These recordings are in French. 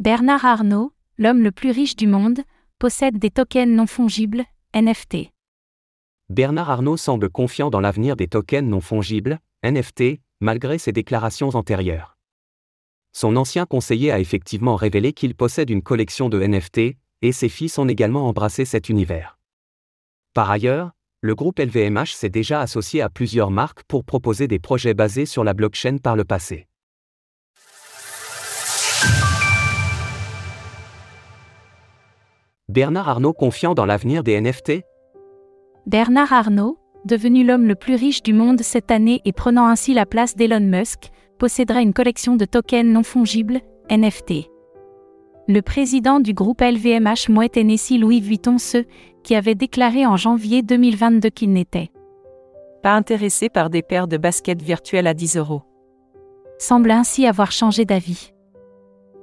Bernard Arnault, l'homme le plus riche du monde, possède des tokens non fongibles, NFT. Bernard Arnault semble confiant dans l'avenir des tokens non fongibles, NFT, malgré ses déclarations antérieures. Son ancien conseiller a effectivement révélé qu'il possède une collection de NFT, et ses fils ont également embrassé cet univers. Par ailleurs, le groupe LVMH s'est déjà associé à plusieurs marques pour proposer des projets basés sur la blockchain par le passé. Bernard Arnault confiant dans l'avenir des NFT Bernard Arnault, devenu l'homme le plus riche du monde cette année et prenant ainsi la place d'Elon Musk, possédera une collection de tokens non fongibles, NFT. Le président du groupe LVMH Moet Hennessy Louis Vuitton ce, qui avait déclaré en janvier 2022 qu'il n'était pas intéressé par des paires de baskets virtuelles à 10 euros. Semble ainsi avoir changé d'avis.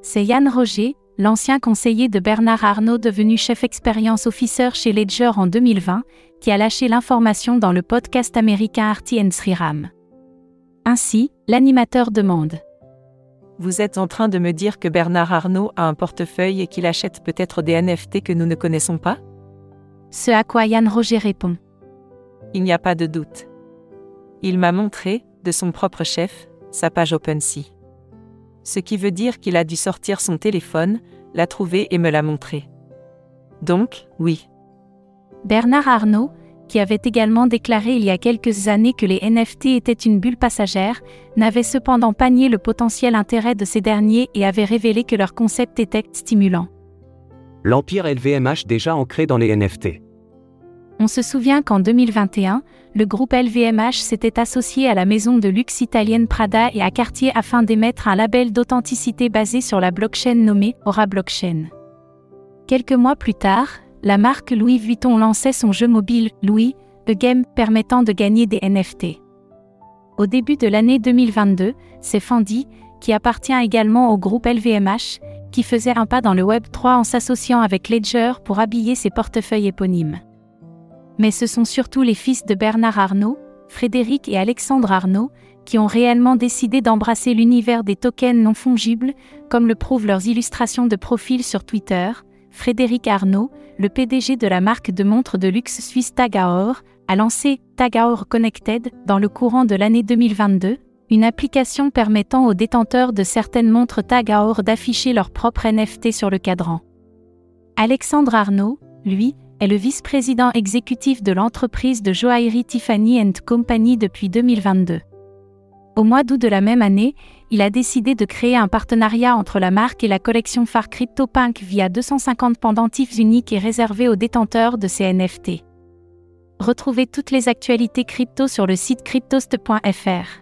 C'est Yann Roger, l'ancien conseiller de Bernard Arnault devenu chef expérience officer chez Ledger en 2020, qui a lâché l'information dans le podcast américain Artie Sriram. Ainsi, l'animateur demande. Vous êtes en train de me dire que Bernard Arnault a un portefeuille et qu'il achète peut-être des NFT que nous ne connaissons pas? Ce à quoi Yann Roger répond. Il n'y a pas de doute. Il m'a montré, de son propre chef, sa page OpenSea. Ce qui veut dire qu'il a dû sortir son téléphone, l'a trouvé et me l'a montré. Donc, oui. Bernard Arnault, qui avait également déclaré il y a quelques années que les NFT étaient une bulle passagère, n'avait cependant pas nié le potentiel intérêt de ces derniers et avait révélé que leur concept était stimulant. L'empire LVMH déjà ancré dans les NFT. On se souvient qu'en 2021, le groupe LVMH s'était associé à la maison de luxe italienne Prada et à Cartier afin d'émettre un label d'authenticité basé sur la blockchain nommée Aura Blockchain. Quelques mois plus tard, la marque Louis Vuitton lançait son jeu mobile Louis, The Game, permettant de gagner des NFT. Au début de l'année 2022, c'est Fendi, qui appartient également au groupe LVMH, qui faisait un pas dans le Web 3 en s'associant avec Ledger pour habiller ses portefeuilles éponymes. Mais ce sont surtout les fils de Bernard Arnault, Frédéric et Alexandre Arnault, qui ont réellement décidé d'embrasser l'univers des tokens non fongibles, comme le prouvent leurs illustrations de profil sur Twitter, Frédéric Arnault, le PDG de la marque de montres de luxe suisse Tagaor, a lancé Tagaor Connected dans le courant de l'année 2022, une application permettant aux détenteurs de certaines montres Tagaor d'afficher leur propre NFT sur le cadran. Alexandre Arnault, lui, est le vice-président exécutif de l'entreprise de joaillerie Tiffany Company depuis 2022. Au mois d'août de la même année, il a décidé de créer un partenariat entre la marque et la collection phare CryptoPunk via 250 pendentifs uniques et réservés aux détenteurs de ces NFT. Retrouvez toutes les actualités crypto sur le site cryptost.fr.